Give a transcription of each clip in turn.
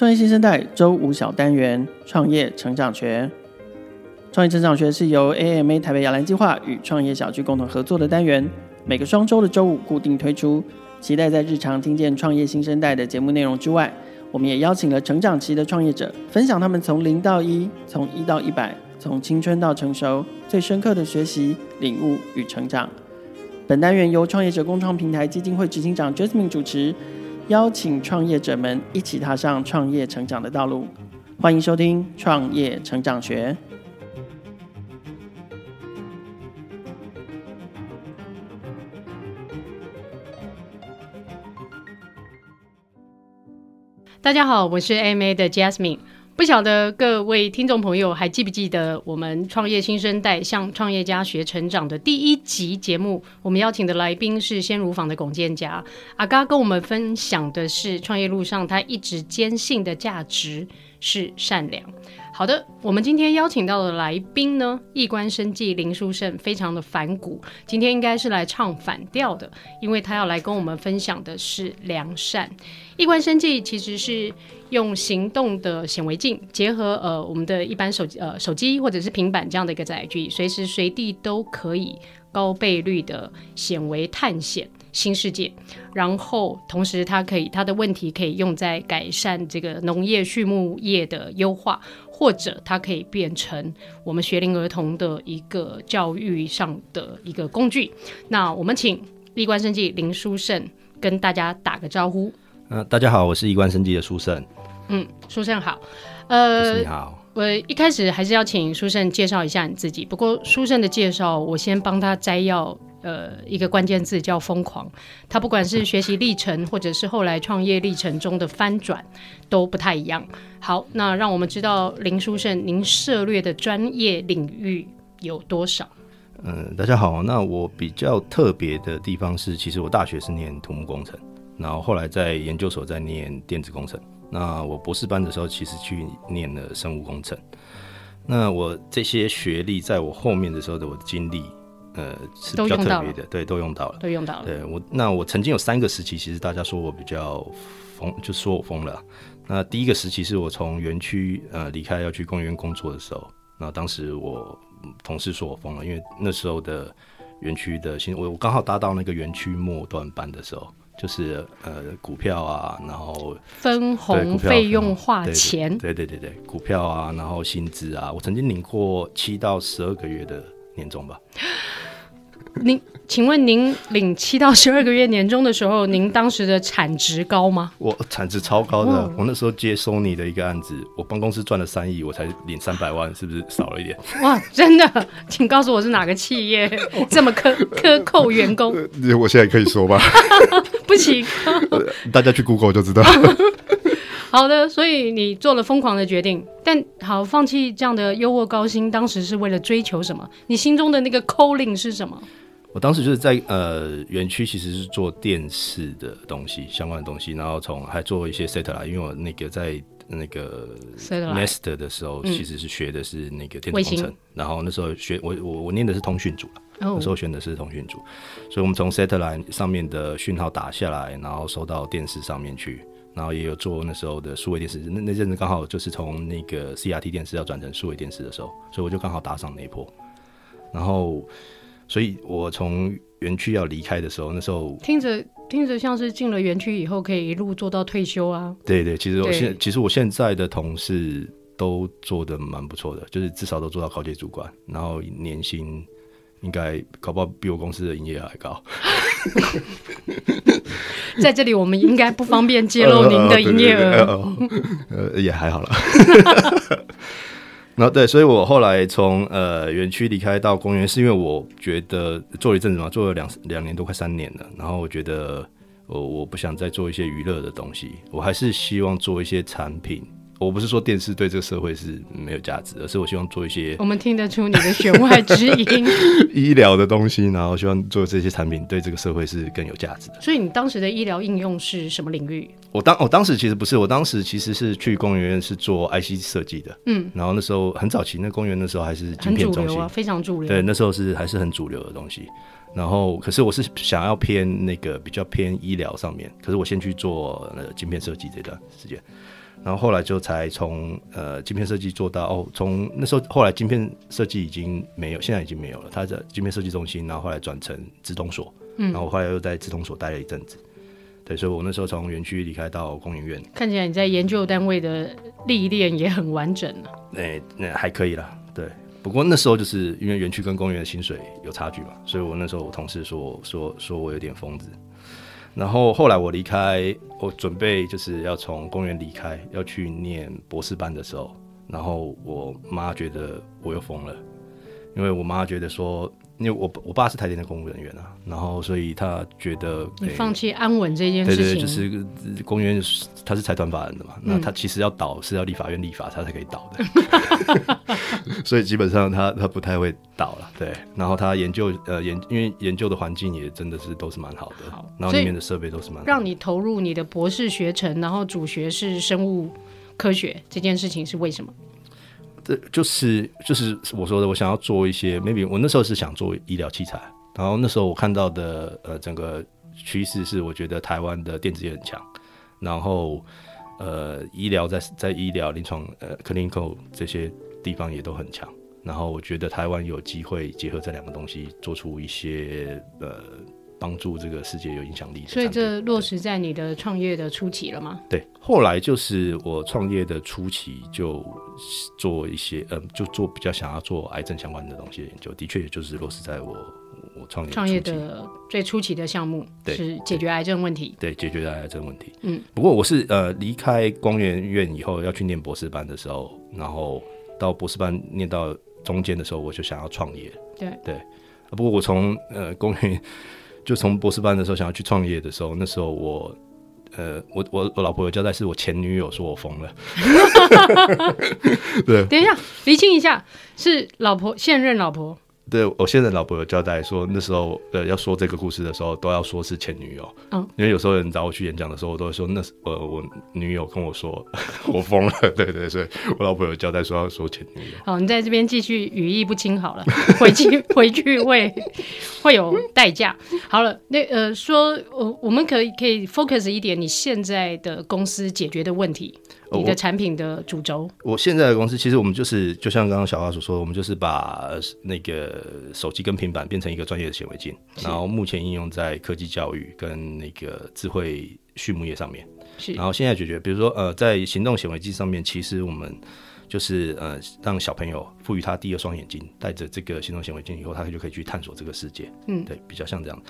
创业新生代周五小单元创业成长学。创业成长学是由 AMA 台北摇篮计划与创业小聚共同合作的单元，每个双周的周五固定推出。期待在日常听见创业新生代的节目内容之外，我们也邀请了成长期的创业者，分享他们从零到一、从一到一百、从青春到成熟最深刻的学习、领悟与成长。本单元由创业者共创平台基金会执行长 Jasmine 主持。邀请创业者们一起踏上创业成长的道路，欢迎收听《创业成长学》。大家好，我是 MA 的 Jasmine。不晓得各位听众朋友还记不记得我们创业新生代向创业家学成长的第一集节目？我们邀请的来宾是先乳坊的龚建嘉阿嘎，跟我们分享的是创业路上他一直坚信的价值是善良。好的，我们今天邀请到的来宾呢，一关生计林书胜，非常的反骨，今天应该是来唱反调的，因为他要来跟我们分享的是良善。一关生计其实是用行动的显微镜结合呃我们的一般手机呃手机或者是平板这样的一个载具，随时随地都可以高倍率的显微探险新世界，然后同时它可以它的问题可以用在改善这个农业畜牧业的优化。或者它可以变成我们学龄儿童的一个教育上的一个工具。那我们请一关生技林书胜跟大家打个招呼。嗯、呃，大家好，我是一关生技的书胜。嗯，书胜好。呃，你好。我一开始还是要请书胜介绍一下你自己。不过书胜的介绍，我先帮他摘要。呃，一个关键字叫疯狂。他不管是学习历程，或者是后来创业历程中的翻转，都不太一样。好，那让我们知道林书胜，您涉猎的专业领域有多少？嗯，大家好。那我比较特别的地方是，其实我大学是念土木工程，然后后来在研究所在念电子工程。那我博士班的时候，其实去念了生物工程。那我这些学历，在我后面的时候的我的经历。呃，是比较特别的，对，都用到了，都用到了。对我，那我曾经有三个时期，其实大家说我比较疯，就说我疯了。那第一个时期是我从园区呃离开要去工研院工作的时候，那当时我同事说我疯了，因为那时候的园区的新，我我刚好搭到那个园区末端班的时候，就是呃股票啊，然后分红费用化钱，对对对对，股票啊，然后薪资啊，我曾经领过七到十二个月的年终吧。您，请问您领七到十二个月年终的时候，您当时的产值高吗？我产值超高的，我那时候接 Sony 的一个案子，我帮公司赚了三亿，我才领三百万，是不是少了一点？哇，真的，请告诉我是哪个企业这么苛克扣员工？我现在可以说吧？不行，大家去 Google 就知道。好的，所以你做了疯狂的决定，但好放弃这样的优渥高薪，当时是为了追求什么？你心中的那个 calling 是什么？我当时就是在呃园区，其实是做电视的东西相关的东西，然后从还做一些 satellite，因为我那个在那个 Nest 的时候，其实是学的是那个电子工程，嗯、然后那时候学我我我念的是通讯组、哦、那时候选的是通讯组，所以我们从 satellite 上面的讯号打下来，然后收到电视上面去，然后也有做那时候的数位电视，那那阵子刚好就是从那个 CRT 电视要转成数位电视的时候，所以我就刚好打上那一波，然后。所以我从园区要离开的时候，那时候听着听着像是进了园区以后可以一路做到退休啊。对对，其实我现其实我现在的同事都做的蛮不错的，就是至少都做到高阶主管，然后年薪应该搞不好比我公司的营业额还高。在这里我们应该不方便揭露 您的营业额，呃，也还好了。然后对，所以我后来从呃园区离开到公园，是因为我觉得做了一阵子嘛，做了两两年多，快三年了。然后我觉得我我不想再做一些娱乐的东西，我还是希望做一些产品。我不是说电视对这个社会是没有价值，而是我希望做一些我们听得出你的弦外之音，医疗的东西，然后希望做这些产品对这个社会是更有价值的。所以你当时的医疗应用是什么领域？我当我当时其实不是，我当时其实是去公园院是做 IC 设计的，嗯，然后那时候很早期，那公园那时候还是很主流啊，非常主流，对，那时候是还是很主流的东西。然后可是我是想要偏那个比较偏医疗上面，可是我先去做那个晶片设计这段时间。然后后来就才从呃晶片设计做到哦，从那时候后来晶片设计已经没有，现在已经没有了。他在晶片设计中心，然后后来转成资通所，嗯，然后后来又在资通所待了一阵子。对，所以我那时候从园区离开到工研院。看起来你在研究单位的历练也很完整了。哎，那还可以啦。对，不过那时候就是因为园区跟工研院的薪水有差距嘛，所以我那时候我同事说说说我有点疯子。然后后来我离开，我准备就是要从公园离开，要去念博士班的时候，然后我妈觉得我又疯了，因为我妈觉得说。因为我我爸是台电的公务人员啊，然后所以他觉得你放弃安稳这件事情，对对，就是公务员他是财团法人的嘛，嗯、那他其实要倒是要立法院立法他才可以倒的，所以基本上他他不太会倒了，对。然后他研究呃研，因为研究的环境也真的是都是蛮好的，好，然后里面的设备都是蛮好的。让你投入你的博士学程，然后主学是生物科学这件事情是为什么？就是就是我说的，我想要做一些，maybe 我那时候是想做医疗器材，然后那时候我看到的呃整个趋势是，我觉得台湾的电子业很强，然后呃医疗在在医疗临床呃 clinical 这些地方也都很强，然后我觉得台湾有机会结合这两个东西，做出一些呃。帮助这个世界有影响力，所以这落实在你的创业的初期了吗？对，后来就是我创业的初期就做一些，嗯，就做比较想要做癌症相关的东西的研究，的确也就是落实在我我创业创业的最初期的项目，是解决癌症问题，对，对，解决癌症问题。嗯，不过我是呃离开光源院以后要去念博士班的时候，然后到博士班念到中间的时候，我就想要创业。对对，不过我从呃工研。就从博士班的时候想要去创业的时候，那时候我，呃，我我我老婆有交代，是我前女友说我疯了。对，等一下，厘清一下，是老婆，现任老婆。对，我现在老婆有交代说，那时候呃要说这个故事的时候，都要说是前女友。嗯，因为有时候人找我去演讲的时候，我都会说那是呃我女友跟我说 我疯了。对，对对，所以我老婆有交代说要说前女友。好，你在这边继续语义不清好了，回去 回去会会有代价。好了，那呃说我我们可以可以 focus 一点，你现在的公司解决的问题。你的产品的主轴，我现在的公司其实我们就是，就像刚刚小花所说的，我们就是把那个手机跟平板变成一个专业的显微镜，然后目前应用在科技教育跟那个智慧畜牧业上面。是，然后现在解决，比如说呃，在行动显微镜上面，其实我们就是呃，让小朋友赋予他第二双眼睛，带着这个行动显微镜以后，他就可以去探索这个世界。嗯，对，比较像这样。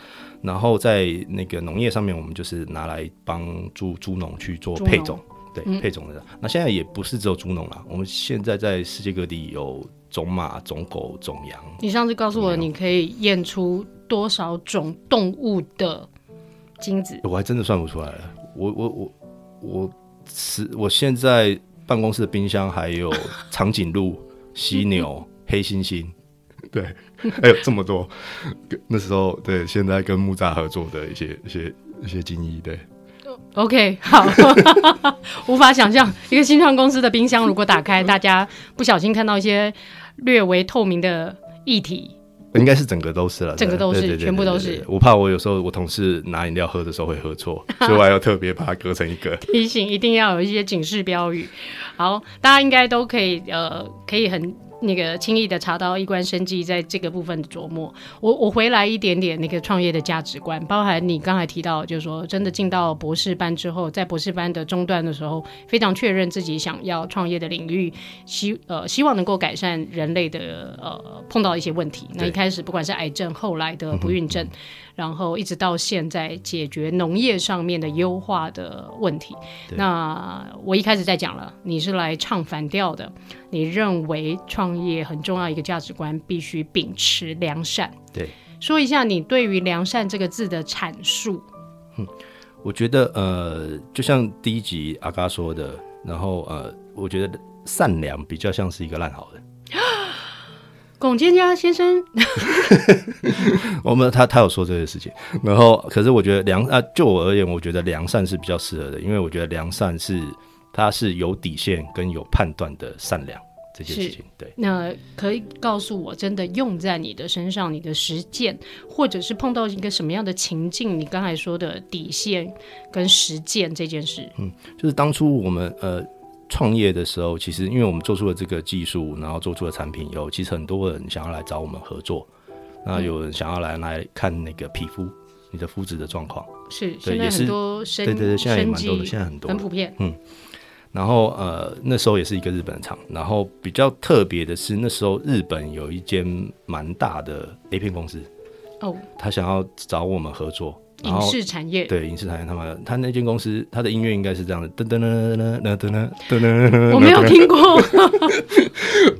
然后在那个农业上面，我们就是拿来帮助猪农去做配种。对，配种的、嗯，那现在也不是只有猪农了，我们现在在世界各地有种马、种狗、种羊。你上次告诉我，你可以验出多少种动物的精子？我还真的算不出来了。我我我我是，我现在办公室的冰箱还有 长颈鹿、犀牛、黑猩猩，对，还有这么多。那时候对，现在跟木栅合作的一些一些一些精液，对。OK，好，无法想象一个新创公司的冰箱如果打开，大家不小心看到一些略微透明的液体，应该是整个都是了，整个都是，全部都是。我怕我有时候我同事拿饮料喝的时候会喝错，所以我还要特别把它隔成一个提醒，一定要有一些警示标语。好，大家应该都可以，呃，可以很。那个轻易的查到一关生计在这个部分的琢磨，我我回来一点点那个创业的价值观，包含你刚才提到，就是说真的进到博士班之后，在博士班的中段的时候，非常确认自己想要创业的领域，希呃希望能够改善人类的呃碰到一些问题。那一开始不管是癌症，后来的不孕症。然后一直到现在解决农业上面的优化的问题。那我一开始在讲了，你是来唱反调的。你认为创业很重要一个价值观，必须秉持良善。对，说一下你对于良善这个字的阐述。嗯，我觉得呃，就像第一集阿嘎说的，然后呃，我觉得善良比较像是一个烂好人。龚建家先生，我们他他有说这个事情，然后可是我觉得良啊，就我而言，我觉得良善是比较适合的，因为我觉得良善是它是有底线跟有判断的善良这件事情。对，那可以告诉我，真的用在你的身上，你的实践，或者是碰到一个什么样的情境？你刚才说的底线跟实践这件事，嗯，就是当初我们呃。创业的时候，其实因为我们做出了这个技术，然后做出了产品以后，其实很多人想要来找我们合作。那有人想要来来看那个皮肤，你的肤质的状况是，对，也是对对对，现在也蛮多的，现在很多，很普遍。嗯，然后呃，那时候也是一个日本厂，然后比较特别的是，那时候日本有一间蛮大的 A 片公司哦，他想要找我们合作，影视产业对影视产业，他们他那间公司他的音乐应该是这样的，噔噔噔噔噔噔噔噔噔，我没有听过。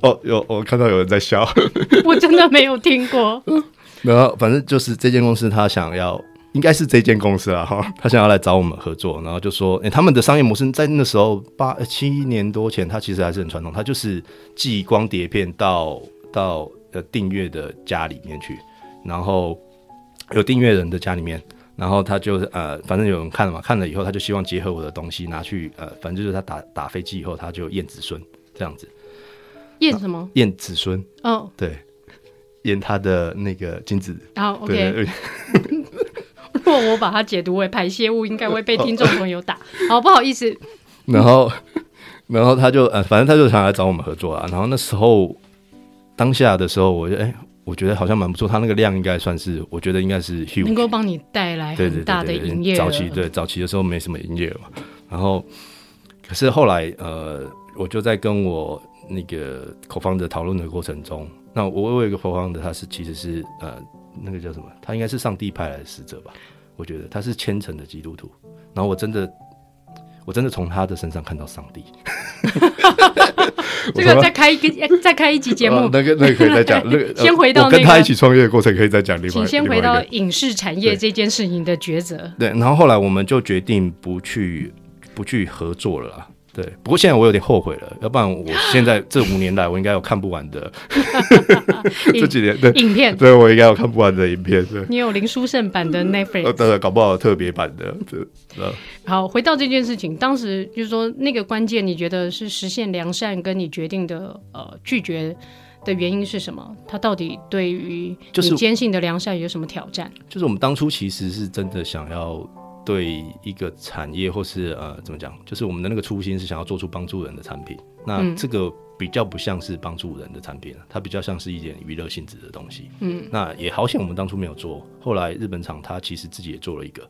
哦，有我看到有人在笑，我真的没有听过。然后反正就是这间公司，他想要，应该是这间公司啊，哈，他想要来找我们合作，然后就说，哎，他们的商业模式在那时候八七年多前，他其实还是很传统，他就是寄光碟片到到呃订阅的家里面去，然后有订阅人的家里面，然后他就呃，反正有人看了嘛，看了以后他就希望结合我的东西拿去呃，反正就是他打打飞机以后，他就验子孙这样子。验什么？验子孙。哦，对，验他的那个精子。好，OK。如果我把它解读为排泄物，应该会被听众朋友打。好，不好意思。然后，然后他就呃，反正他就想来找我们合作啊。然后那时候当下的时候，我就哎，我觉得好像蛮不错。他那个量应该算是，我觉得应该是 huge，能够帮你带来很大的营业。早期对早期的时候没什么营业嘛。然后，可是后来呃，我就在跟我。那个 co-founder 讨论的过程中，那我我有一个 co-founder，他是其实是呃，那个叫什么？他应该是上帝派来的使者吧？我觉得他是虔诚的基督徒。然后我真的，我真的从他的身上看到上帝。这个再开一个，再开一集节目，啊、那个那个可以再讲。那个 先回到、那个、跟他一起创业的过程，可以再讲。另外，请先回到影视产业这件事情的抉择。对，然后后来我们就决定不去不去合作了啦。对，不过现在我有点后悔了，要不然我现在 这五年来，我应该有看不完的 这几年的影片，对，我应该有看不完的影片。对，你有林书胜版的 Netflix，对，搞不好特别版的。对，好，回到这件事情，当时就是说那个关键，你觉得是实现良善，跟你决定的呃拒绝的原因是什么？他到底对于你坚信的良善有什么挑战？就是我们当初其实是真的想要。对一个产业，或是呃，怎么讲？就是我们的那个初心是想要做出帮助人的产品。那这个比较不像是帮助人的产品，它比较像是一点娱乐性质的东西。嗯，那也好险，我们当初没有做。后来日本厂它其实自己也做了一个，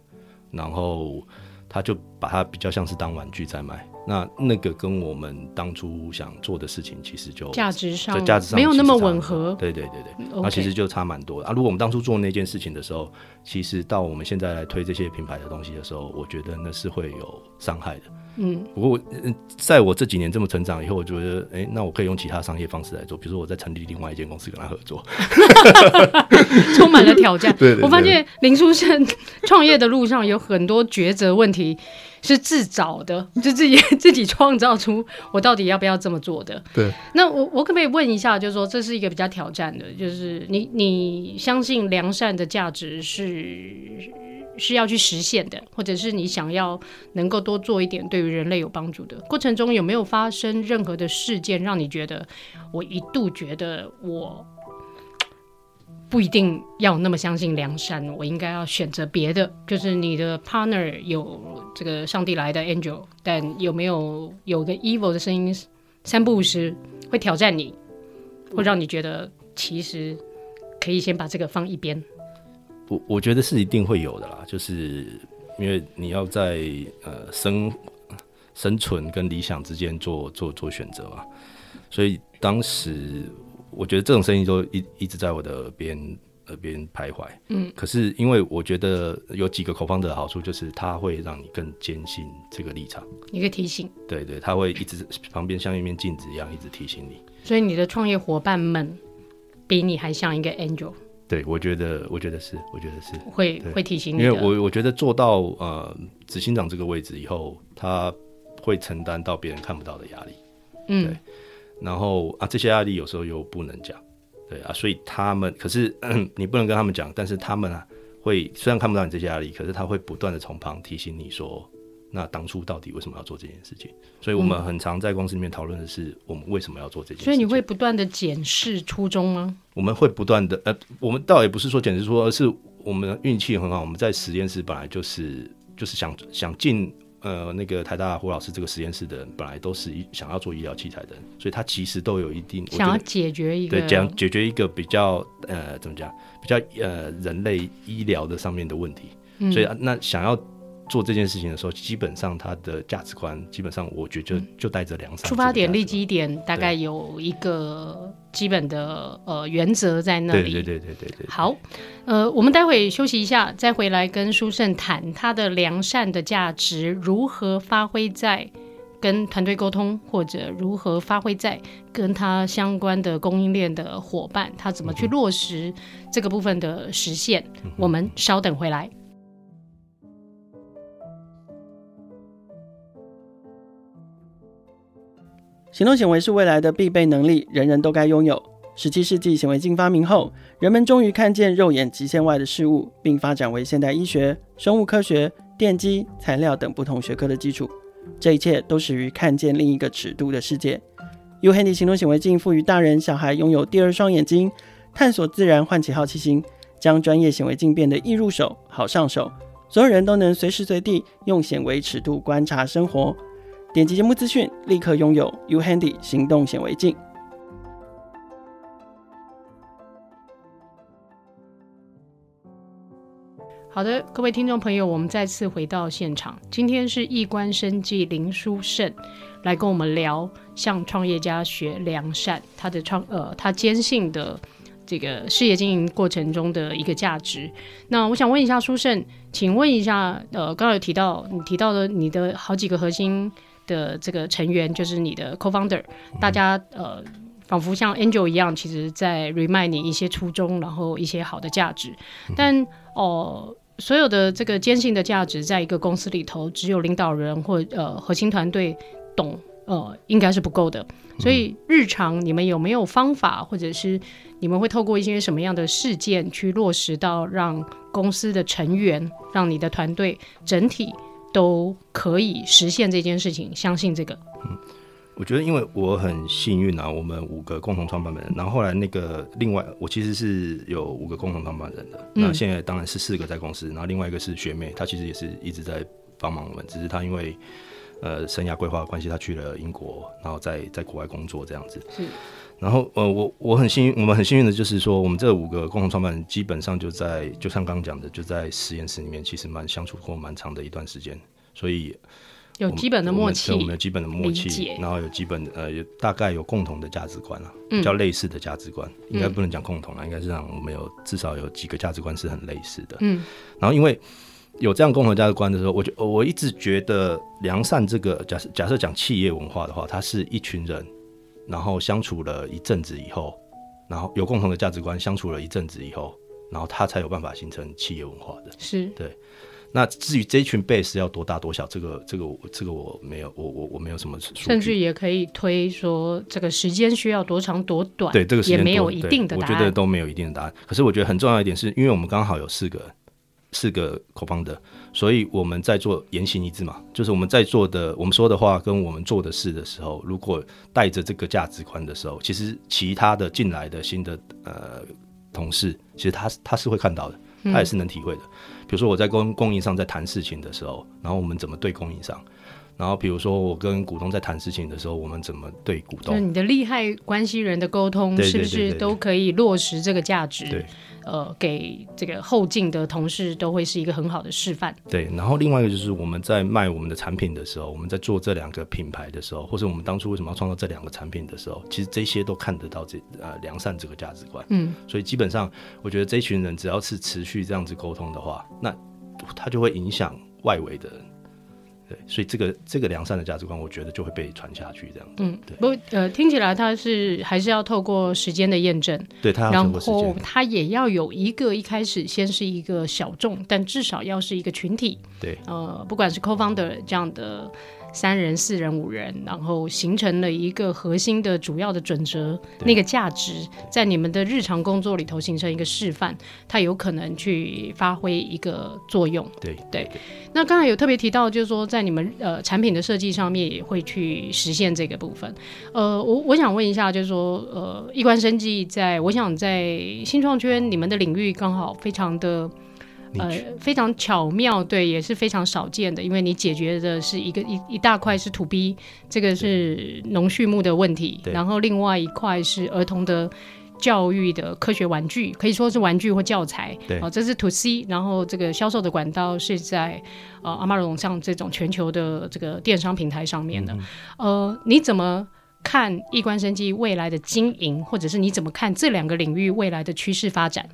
然后他就把它比较像是当玩具在卖。那那个跟我们当初想做的事情，其实就价值上价值上没有那么吻合。对对对对，那其实就差蛮多的啊。如果我们当初做那件事情的时候，其实到我们现在来推这些品牌的东西的时候，我觉得那是会有伤害的。嗯，不过在我这几年这么成长以后，我觉得，哎，那我可以用其他商业方式来做，比如说我在成立另外一间公司跟他合作，充满了挑战。对，我发现林书生创业的路上有很多抉择问题是自找的，就自己 自己创造出我到底要不要这么做的。对，那我我可不可以问一下，就是说这是一个比较挑战的，就是你你相信良善的价值是？是要去实现的，或者是你想要能够多做一点对于人类有帮助的过程中，有没有发生任何的事件让你觉得，我一度觉得我不一定要那么相信梁山，我应该要选择别的？就是你的 partner 有这个上帝来的 angel，但有没有有个 evil 的声音三不五时会挑战你，会让你觉得其实可以先把这个放一边？我我觉得是一定会有的啦，就是因为你要在呃生生存跟理想之间做做做选择嘛，所以当时我觉得这种声音都一一直在我的耳边耳边徘徊。嗯，可是因为我觉得有几个 co-founder 的好处，就是它会让你更坚信这个立场，一个提醒。对对，他会一直旁边像一面镜子一样，一直提醒你。所以你的创业伙伴们比你还像一个 angel。对，我觉得，我觉得是，我觉得是会会提醒你，因为我我觉得做到呃执行长这个位置以后，他会承担到别人看不到的压力，嗯，对，然后啊这些压力有时候又不能讲，对啊，所以他们可是 你不能跟他们讲，但是他们啊会虽然看不到你这些压力，可是他会不断的从旁提醒你说。那当初到底为什么要做这件事情？所以我们很常在公司里面讨论的是，我们为什么要做这件事情。所以你会不断的检视初衷吗？我们会不断的，呃，我们倒也不是说检视说，而是我们运气很好。我们在实验室本来就是就是想想尽呃那个台大胡老师这个实验室的人，本来都是一想要做医疗器材的人，所以他其实都有一定想要解决一个对讲解决一个比较呃怎么讲比较呃人类医疗的上面的问题，嗯、所以那想要。做这件事情的时候，基本上他的价值观，基本上我觉得就、嗯、就带着良善。出发点、立基点大概有一个基本的呃原则在那里。对对对对对对。好，呃，我们待会休息一下，再回来跟书圣谈他的良善的价值如何发挥在跟团队沟通，或者如何发挥在跟他相关的供应链的伙伴，他怎么去落实这个部分的实现。嗯、我们稍等回来。行动显微是未来的必备能力，人人都该拥有。十七世纪显微镜发明后，人们终于看见肉眼极限外的事物，并发展为现代医学、生物科学、电机、材料等不同学科的基础。这一切都始于看见另一个尺度的世界。Uhandy 行动显微镜赋予大人小孩拥有第二双眼睛，探索自然，唤起好奇心，将专业显微镜变得易入手、好上手，所有人都能随时随地用显微尺度观察生活。点击节目资讯，立刻拥有 Uhandy 行动显微镜。好的，各位听众朋友，我们再次回到现场。今天是易观生计林书胜来跟我们聊向创业家学良善，他的创呃，他坚信的这个事业经营过程中的一个价值。那我想问一下书胜，请问一下，呃，刚刚有提到你提到的你的好几个核心。的这个成员就是你的 co-founder，大家呃，仿佛像 Angel 一样，其实在 remind 你一些初衷，然后一些好的价值。但哦、呃，所有的这个坚信的价值，在一个公司里头，只有领导人或呃核心团队懂，呃，应该是不够的。所以日常你们有没有方法，或者是你们会透过一些什么样的事件去落实到让公司的成员，让你的团队整体都可以实现这件事情，相信这个。嗯，我觉得因为我很幸运啊，我们五个共同创办人，然后后来那个另外我其实是有五个共同创办人的，嗯，那现在当然是四个在公司，然后另外一个是学妹，她其实也是一直在帮忙我们，只是她因为呃生涯规划的关系，她去了英国，然后在在国外工作这样子。是。然后，呃，我我很幸运，我们很幸运的就是说，我们这五个共同创办人基本上就在，就像刚刚讲的，就在实验室里面，其实蛮相处过蛮长的一段时间，所以有基本的默契，我们有基本的默契，然后有基本呃，有大概有共同的价值观啊，比较类似的价值观，嗯、应该不能讲共同了，应该是让我们有至少有几个价值观是很类似的。嗯，然后因为有这样共同价值观的时候，我就我一直觉得良善这个假设假设讲企业文化的话，它是一群人。然后相处了一阵子以后，然后有共同的价值观，相处了一阵子以后，然后他才有办法形成企业文化的。是对。那至于这一群 base 要多大多小，这个这个这个我没有，我我我没有什么。甚至也可以推说，这个时间需要多长多短，对这个时间也没有一定的答案。我觉得都没有一定的答案。可是我觉得很重要一点是，因为我们刚好有四个四个 co-founder。所以我们在做言行一致嘛，就是我们在做的，我们说的话跟我们做的事的时候，如果带着这个价值观的时候，其实其他的进来的新的呃同事，其实他他是会看到的，他也是能体会的。嗯、比如说我在供供应商在谈事情的时候，然后我们怎么对供应商，然后比如说我跟股东在谈事情的时候，我们怎么对股东，你的利害关系人的沟通是不是都可以落实这个价值？对。呃，给这个后进的同事都会是一个很好的示范。对，然后另外一个就是我们在卖我们的产品的时候，我们在做这两个品牌的时候，或者我们当初为什么要创造这两个产品的时候，其实这些都看得到这呃良善这个价值观。嗯，所以基本上我觉得这群人只要是持续这样子沟通的话，那他就会影响外围的人。对，所以这个这个良善的价值观，我觉得就会被传下去，这样。嗯，对。不，呃，听起来他是还是要透过时间的验证，对，他要透过时间，然后他也要有一个一开始先是一个小众，但至少要是一个群体。对，呃，不管是 co-founder 这样的。三人、四人、五人，然后形成了一个核心的主要的准则，那个价值在你们的日常工作里头形成一个示范，它有可能去发挥一个作用。对对，那刚才有特别提到，就是说在你们呃产品的设计上面也会去实现这个部分。呃，我我想问一下，就是说呃，易观生技在我想在新创圈你们的领域刚好非常的。呃非常巧妙，对，也是非常少见的，因为你解决的是一个一一大块是 to B，这个是农畜牧的问题，然后另外一块是儿童的。教育的科学玩具可以说是玩具或教材，对，哦，这是 to C，然后这个销售的管道是在呃 Amazon 上这种全球的这个电商平台上面的。嗯、呃，你怎么看易观生机未来的经营，或者是你怎么看这两个领域未来的趋势发展？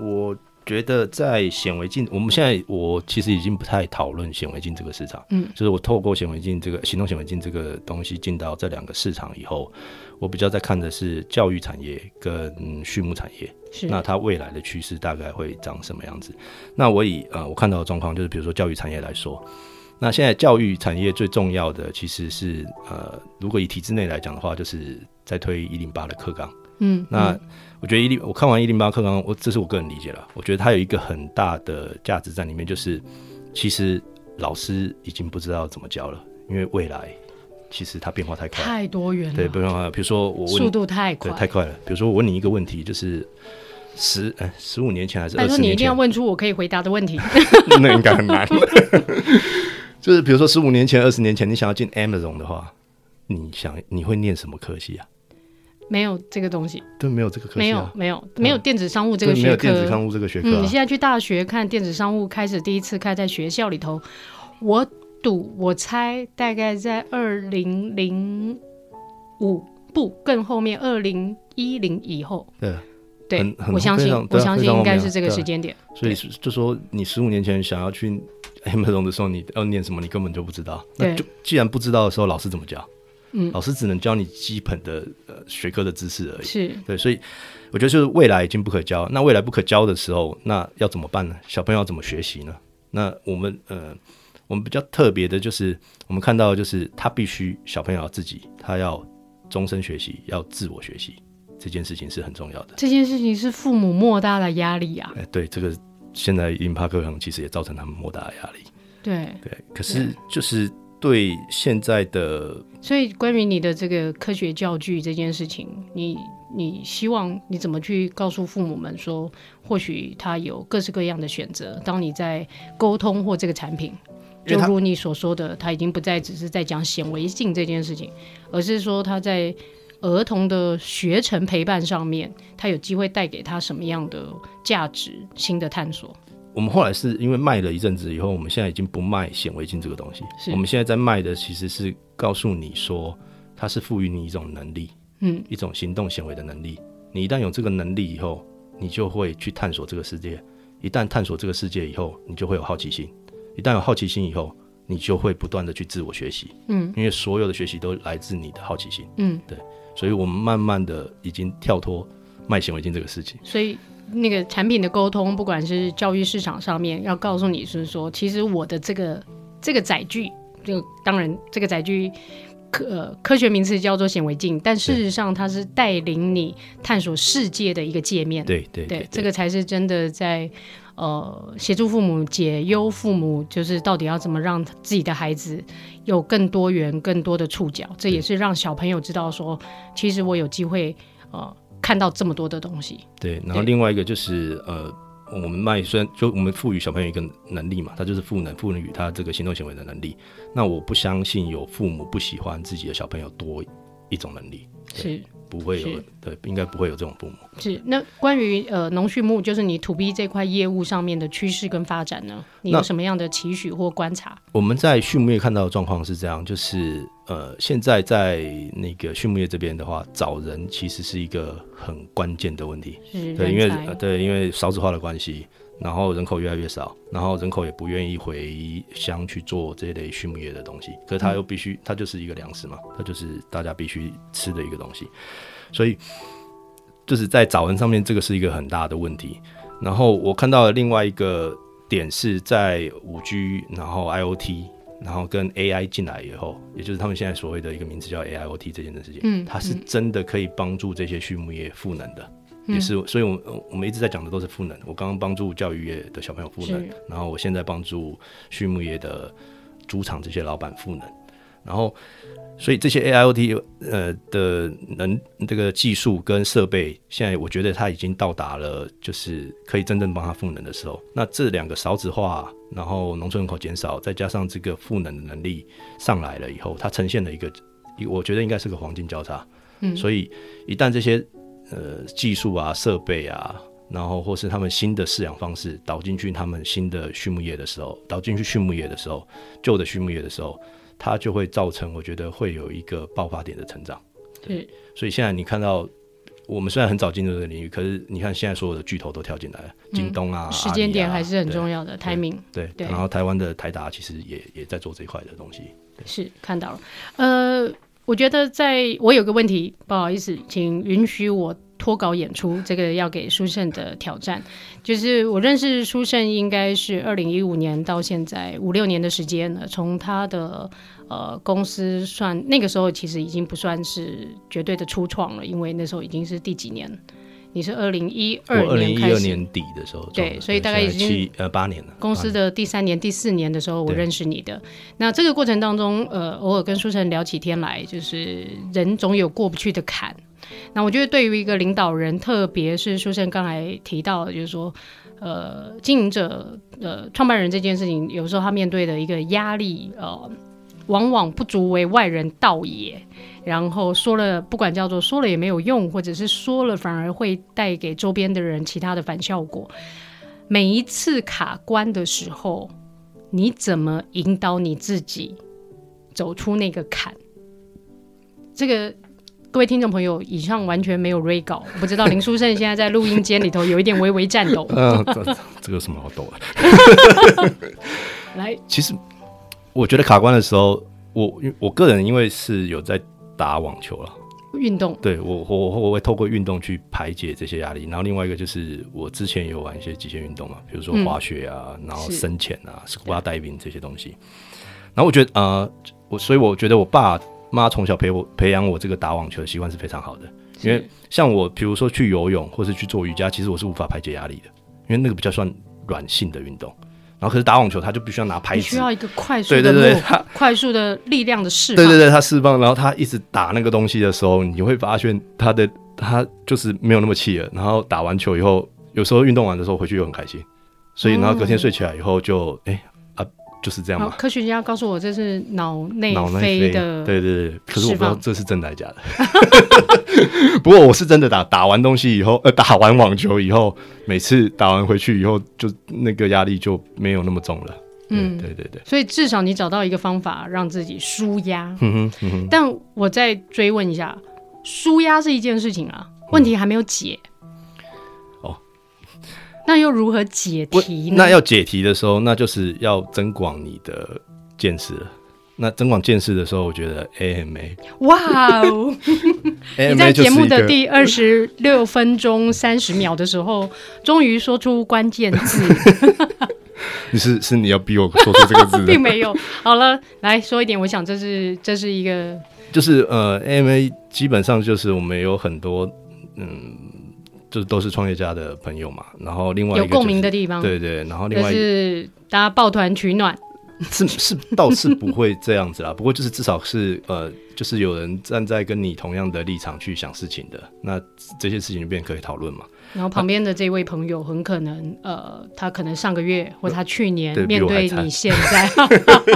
我觉得在显微镜，我们现在我其实已经不太讨论显微镜这个市场，嗯，就是我透过显微镜这个行动显微镜这个东西进到这两个市场以后。我比较在看的是教育产业跟畜牧产业，是那它未来的趋势大概会长什么样子？那我以呃我看到的状况就是，比如说教育产业来说，那现在教育产业最重要的其实是呃，如果以体制内来讲的话，就是在推一零八的课纲。嗯，那我觉得一零我看完一零八课纲，我这是我个人理解了，我觉得它有一个很大的价值在里面，就是其实老师已经不知道怎么教了，因为未来。其实它变化太快，太多元了。对，变化，比如说我问，速度太快，对，太快了。比如说我问你一个问题，就是十哎十五年前还是二十年前？你一定要问出我可以回答的问题。那应该很难。就是比如说十五年前、二十年前，你想要进 Amazon 的话，你想你会念什么科系啊？没有这个东西，对，没有这个科系，没有没有没有电子商务这个学科，没有电子商务这个学科。你现在去大学看电子商务，开始第一次开在学校里头，我赌。我猜大概在二零零五不更后面，二零一零以后。对，对，我相信，我相信应该是这个时间点。所以就说，你十五年前想要去 Amazon 的时候，你要念什么，你根本就不知道。那就既然不知道的时候，老师怎么教？嗯，老师只能教你基本的呃学科的知识而已。是对，所以我觉得就是未来已经不可教。那未来不可教的时候，那要怎么办呢？小朋友要怎么学习呢？那我们呃。我们比较特别的就是，我们看到就是他必须小朋友要自己，他要终身学习，要自我学习，这件事情是很重要的。这件事情是父母莫大的压力啊！哎，对，这个现在108课纲其实也造成他们莫大的压力。对对，可是就是对现在的，所以关于你的这个科学教具这件事情，你你希望你怎么去告诉父母们说，或许他有各式各样的选择，当你在沟通或这个产品。就如你所说的，他已经不再只是在讲显微镜这件事情，而是说他在儿童的学程陪伴上面，他有机会带给他什么样的价值、新的探索。我们后来是因为卖了一阵子以后，我们现在已经不卖显微镜这个东西。是我们现在在卖的其实是告诉你说，它是赋予你一种能力，嗯，一种行动显微的能力。你一旦有这个能力以后，你就会去探索这个世界。一旦探索这个世界以后，你就会有好奇心。一旦有好奇心以后，你就会不断的去自我学习，嗯，因为所有的学习都来自你的好奇心，嗯，对，所以我们慢慢的已经跳脱卖显微镜这个事情。所以那个产品的沟通，不管是教育市场上面，要告诉你是说，其实我的这个这个载具，就当然这个载具科科学名词叫做显微镜，但事实上它是带领你探索世界的一个界面，对对对，对，这个才是真的在。呃，协助父母解忧，父母就是到底要怎么让自己的孩子有更多元、更多的触角，这也是让小朋友知道说，其实我有机会呃看到这么多的东西。对，然后另外一个就是呃，我们卖虽然就我们赋予小朋友一个能力嘛，他就是赋能，赋能于他这个行动行为的能力。那我不相信有父母不喜欢自己的小朋友多一种能力。是。不会有，对，应该不会有这种父母。是那关于呃农畜牧，就是你 to B 这块业务上面的趋势跟发展呢？你有什么样的期许或观察？我们在畜牧业看到的状况是这样，就是呃，现在在那个畜牧业这边的话，找人其实是一个很关键的问题。对，因为呃对，因为少子化的关系。然后人口越来越少，然后人口也不愿意回乡去做这类畜牧业的东西，可是它又必须，它就是一个粮食嘛，它就是大家必须吃的一个东西，所以就是在找人上面，这个是一个很大的问题。然后我看到了另外一个点是在五 G，然后 IoT，然后跟 AI 进来以后，也就是他们现在所谓的一个名字叫 AIoT 这件事情，嗯，它是真的可以帮助这些畜牧业赋能的。也是，所以，我我们一直在讲的都是赋能。我刚刚帮助教育业的小朋友赋能，然后我现在帮助畜牧业的猪场这些老板赋能。然后，所以这些 AIoT 呃的能这个技术跟设备，现在我觉得它已经到达了，就是可以真正帮它赋能的时候。那这两个少子化，然后农村人口减少，再加上这个赋能的能力上来了以后，它呈现了一个，我觉得应该是个黄金交叉。嗯，所以一旦这些呃技术啊、设备啊，然后或是他们新的饲养方式导进去，他们新的畜牧业的时候，导进去畜牧业的时候，旧的畜牧业的时候，它就会造成我觉得会有一个爆发点的成长。对，所以现在你看到我们虽然很早进入这个领域，可是你看现在所有的巨头都跳进来了，京东啊，嗯、时间点还是很重要的，timing。对，对，然后台湾的台达其实也也在做这一块的东西。是看到了，呃。我觉得在我有个问题，不好意思，请允许我脱稿演出。这个要给书圣的挑战，就是我认识书圣应该是二零一五年到现在五六年的时间了。从他的呃公司算，那个时候其实已经不算是绝对的初创了，因为那时候已经是第几年？你是二零一二年一二年底的时候，对，所以大概已经七呃八年了。公司的第三年、第四年的时候，我认识你的。那这个过程当中，呃，偶尔跟书圣聊起天来，就是人总有过不去的坎。那我觉得，对于一个领导人，特别是书生刚才提到的，就是说，呃，经营者、呃，创办人这件事情，有时候他面对的一个压力，呃。往往不足为外人道也，然后说了，不管叫做说了也没有用，或者是说了反而会带给周边的人其他的反效果。每一次卡关的时候，你怎么引导你自己走出那个坎？这个各位听众朋友，以上完全没有 re 稿，我不知道林书胜现在在录音间里头有一点微微颤抖。嗯，这这个有什么好抖的？来，其实。我觉得卡关的时候，我我个人因为是有在打网球了，运动，对我我我会透过运动去排解这些压力。然后另外一个就是我之前有玩一些极限运动嘛，比如说滑雪啊，嗯、然后深潜啊，scuba diving 这些东西。然后我觉得啊、呃，我所以我觉得我爸妈从小陪我培养我这个打网球的习惯是非常好的。因为像我比如说去游泳或是去做瑜伽，其实我是无法排解压力的，因为那个比较算软性的运动。然后可是打网球，他就必须要拿拍子，需要一个快速的对对对，他快速的力量的释放。对对对，他释放，然后他一直打那个东西的时候，你会发现他的他就是没有那么气了。然后打完球以后，有时候运动完的时候回去又很开心，所以然后隔天睡起来以后就哎。嗯就是这样嘛。科学家告诉我这是脑内啡的，对对对。可是我不知道这是真的还是假的。不过我是真的打打完东西以后，呃，打完网球以后，每次打完回去以后，就那个压力就没有那么重了。嗯，对对对。所以至少你找到一个方法让自己舒压。嗯哼，嗯哼。但我再追问一下，舒压是一件事情啊，问题还没有解。嗯那又如何解题呢？那要解题的时候，那就是要增广你的见识了。那增广见识的时候，我觉得 AMA，哇哦！你在节目的第二十六分钟三十秒的时候，终于说出关键字。你是是你要逼我说出这个字？并没有。好了，来说一点。我想这是这是一个，就是呃，AMA 基本上就是我们有很多嗯。就是都是创业家的朋友嘛，然后另外一个、就是、有共鸣的地方，对对，然后另外是大家抱团取暖，是是倒是不会这样子啦，不过就是至少是呃，就是有人站在跟你同样的立场去想事情的，那这些事情就变可以讨论嘛。然后旁边的这位朋友很可能，呃，他可能上个月或他去年面对你现在，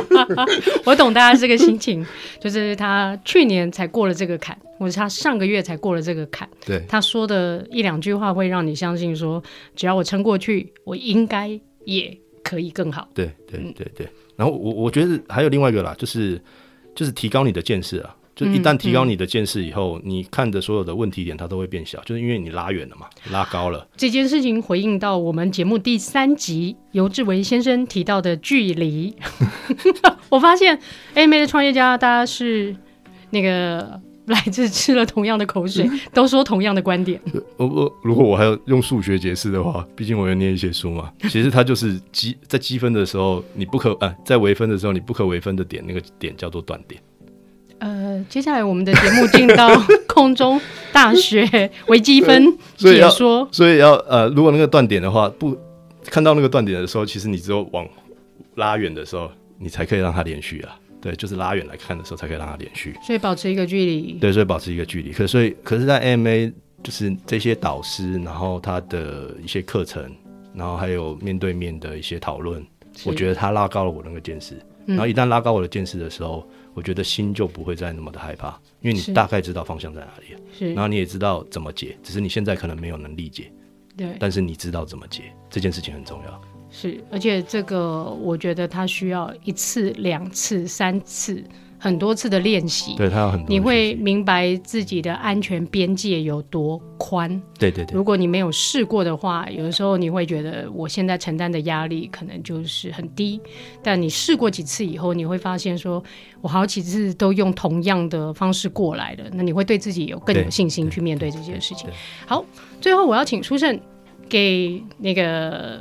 我，懂大家这个心情，就是他去年才过了这个坎，或者他上个月才过了这个坎。对，他说的一两句话会让你相信说，只要我撑过去，我应该也可以更好。对对对对。然后我我觉得还有另外一个啦，就是就是提高你的见识啊。就一旦提高你的见识以后，嗯嗯、你看的所有的问题点它都会变小，就是因为你拉远了嘛，拉高了。这件事情回应到我们节目第三集游智维先生提到的距离，我发现 AMA 的创业家大家是那个来自吃了同样的口水，都说同样的观点。我我如果我还要用数学解释的话，毕竟我要念一些书嘛。其实它就是积在积分的时候，你不可呃在微分的时候，你不可微分的点，那个点叫做断点。呃，接下来我们的节目进到空中大学微积分 解说，所以，要呃，如果那个断点的话，不看到那个断点的时候，其实你只有往拉远的时候，你才可以让它连续啊。对，就是拉远来看的时候才可以让它连续。所以保持一个距离。对，所以保持一个距离。可所以可是，在 AMA 就是这些导师，然后他的一些课程，然后还有面对面的一些讨论，我觉得他拉高了我那个见识。然后一旦拉高我的见识的时候，我觉得心就不会再那么的害怕，因为你大概知道方向在哪里，是，然后你也知道怎么解，只是你现在可能没有能力解，对，但是你知道怎么解，这件事情很重要。是，而且这个我觉得它需要一次、两次、三次。很多次的练习，对，他有很多，你会明白自己的安全边界有多宽。对对对，如果你没有试过的话，有的时候你会觉得我现在承担的压力可能就是很低。但你试过几次以后，你会发现说，我好几次都用同样的方式过来的，那你会对自己有更有信心去面对这件事情。好，最后我要请书胜给那个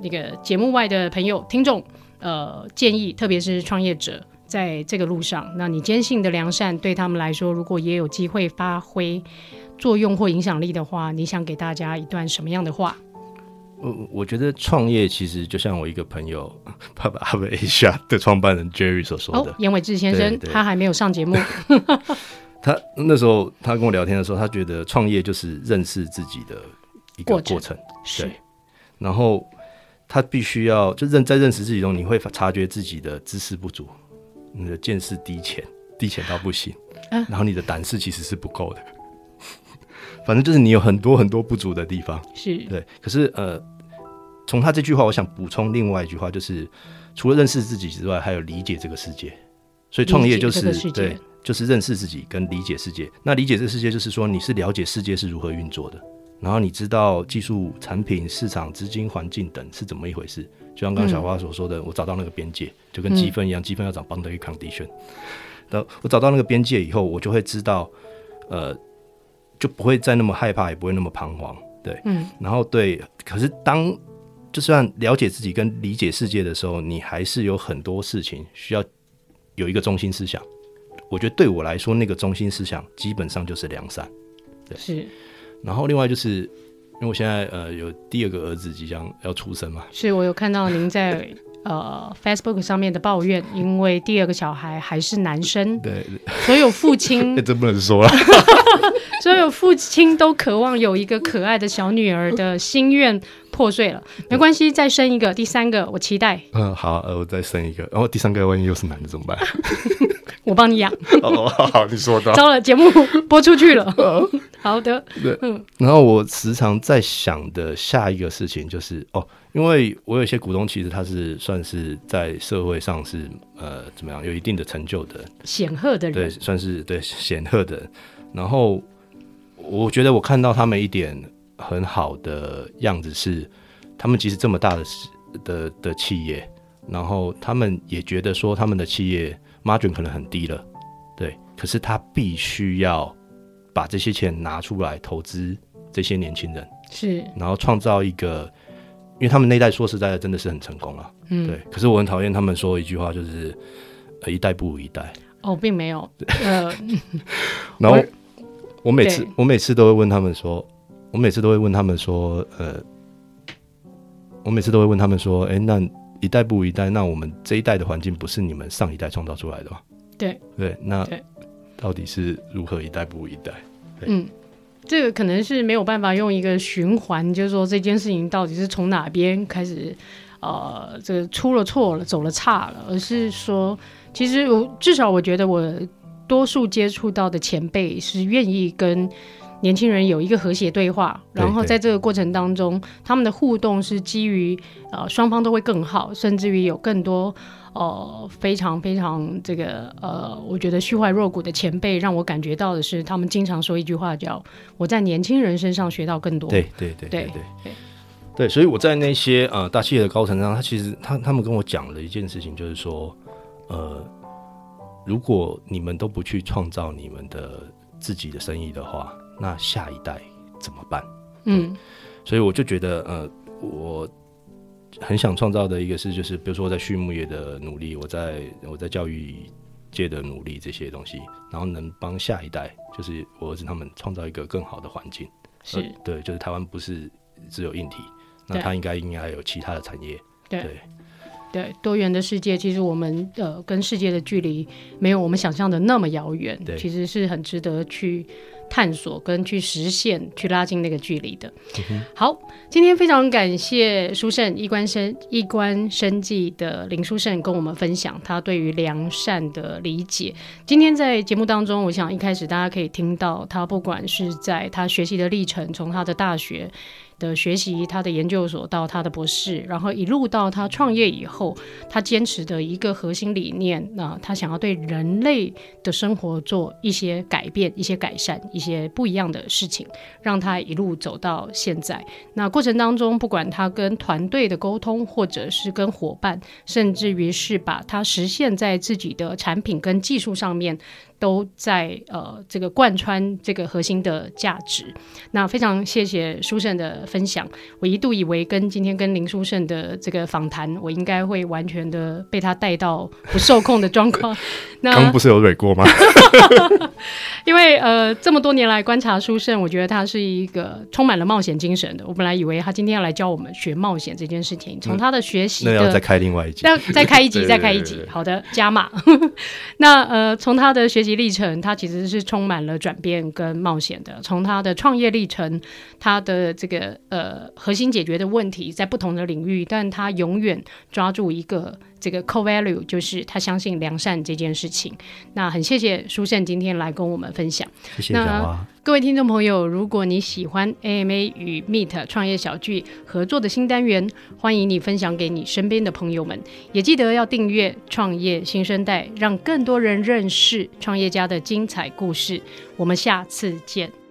那个节目外的朋友听众呃建议，特别是创业者。在这个路上，那你坚信的良善对他们来说，如果也有机会发挥作用或影响力的话，你想给大家一段什么样的话？我我觉得创业其实就像我一个朋友，爸爸 Asia 的创办人 Jerry 所说的。哦，严伟志先生，他还没有上节目。他那时候他跟我聊天的时候，他觉得创业就是认识自己的一个过程。过程对。然后他必须要就认在认识自己中，你会察觉自己的知识不足。你的见识低浅，低浅到不行，啊、然后你的胆识其实是不够的，反正就是你有很多很多不足的地方，是对。可是呃，从他这句话，我想补充另外一句话，就是除了认识自己之外，还有理解这个世界。所以创业就是对，就是认识自己跟理解世界。那理解这个世界，就是说你是了解世界是如何运作的，然后你知道技术、产品、市场、资金、环境等是怎么一回事。就像刚刚小花所说的，嗯、我找到那个边界，就跟积分一样，积、嗯、分要找 boundary condition。那我找到那个边界以后，我就会知道，呃，就不会再那么害怕，也不会那么彷徨。对，嗯。然后对，可是当就算了解自己跟理解世界的时候，你还是有很多事情需要有一个中心思想。我觉得对我来说，那个中心思想基本上就是良善。对，是。然后另外就是。因为我现在呃有第二个儿子即将要出生嘛，是我有看到您在呃 Facebook 上面的抱怨，因为第二个小孩还是男生，对，所有父亲，这不能说了，所有父亲都渴望有一个可爱的小女儿的心愿破碎了，没关系，再生一个，第三个我期待。嗯，好，呃，我再生一个，然后第三个万一又是男的怎么办？我帮你养。哦，好，你说的。糟了，节目播出去了。好的。对。嗯。然后我时常在想的下一个事情就是，哦，因为我有些股东，其实他是算是在社会上是呃怎么样，有一定的成就的，显赫的人，对，算是对显赫的。然后我觉得我看到他们一点很好的样子是，他们其实这么大的的的企业，然后他们也觉得说他们的企业。margin 可能很低了，对，可是他必须要把这些钱拿出来投资这些年轻人，是，然后创造一个，因为他们那一代说实在的真的是很成功了，嗯，对，可是我很讨厌他们说一句话，就是呃一代不如一代，哦，并没有，呃，然后我，我每次我每次都会问他们说，我每次都会问他们说，呃，我每次都会问他们说，哎，那。一代不如一代，那我们这一代的环境不是你们上一代创造出来的吗？对。对，那到底是如何一代不如一代？嗯，这个可能是没有办法用一个循环，就是说这件事情到底是从哪边开始，呃，这个出了错了，走了差了，而是说，其实我至少我觉得我多数接触到的前辈是愿意跟。年轻人有一个和谐对话，然后在这个过程当中，他们的互动是基于呃双方都会更好，甚至于有更多呃非常非常这个呃，我觉得虚怀若谷的前辈让我感觉到的是，他们经常说一句话叫“我在年轻人身上学到更多”。对对对对对对，对，所以我在那些呃大企业的高层上，他其实他他们跟我讲了一件事情，就是说呃，如果你们都不去创造你们的自己的生意的话。那下一代怎么办？嗯，所以我就觉得，呃，我很想创造的一个是，就是比如说我在畜牧业的努力，我在我在教育界的努力这些东西，然后能帮下一代，就是我儿子他们创造一个更好的环境。是、呃，对，就是台湾不是只有硬体，那它应该应该有其他的产业。对。对对，多元的世界，其实我们呃跟世界的距离没有我们想象的那么遥远，对，其实是很值得去探索跟去实现、去拉近那个距离的。嗯、好，今天非常感谢书圣一关生一关生计的林书圣跟我们分享他对于良善的理解。今天在节目当中，我想一开始大家可以听到他不管是在他学习的历程，从他的大学。的学习，他的研究所到他的博士，然后一路到他创业以后，他坚持的一个核心理念，那、他想要对人类的生活做一些改变、一些改善、一些不一样的事情，让他一路走到现在。那过程当中，不管他跟团队的沟通，或者是跟伙伴，甚至于是把他实现在自己的产品跟技术上面。都在呃这个贯穿这个核心的价值。那非常谢谢书圣的分享。我一度以为跟今天跟林书胜的这个访谈，我应该会完全的被他带到不受控的状况。那刚不是有蕊过吗？因为呃这么多年来观察书圣，我觉得他是一个充满了冒险精神的。我本来以为他今天要来教我们学冒险这件事情，从他的学习的，那要再开另外一集，要再开一集，再开一集。好的，加码。那呃从他的学习。历程，他其实是充满了转变跟冒险的。从他的创业历程，他的这个呃核心解决的问题在不同的领域，但他永远抓住一个这个 core value，就是他相信良善这件事情。那很谢谢书胜今天来跟我们分享。谢谢那各位听众朋友，如果你喜欢 AMA 与 Meet 创业小聚合作的新单元，欢迎你分享给你身边的朋友们，也记得要订阅创业新生代，让更多人认识创业家的精彩故事。我们下次见。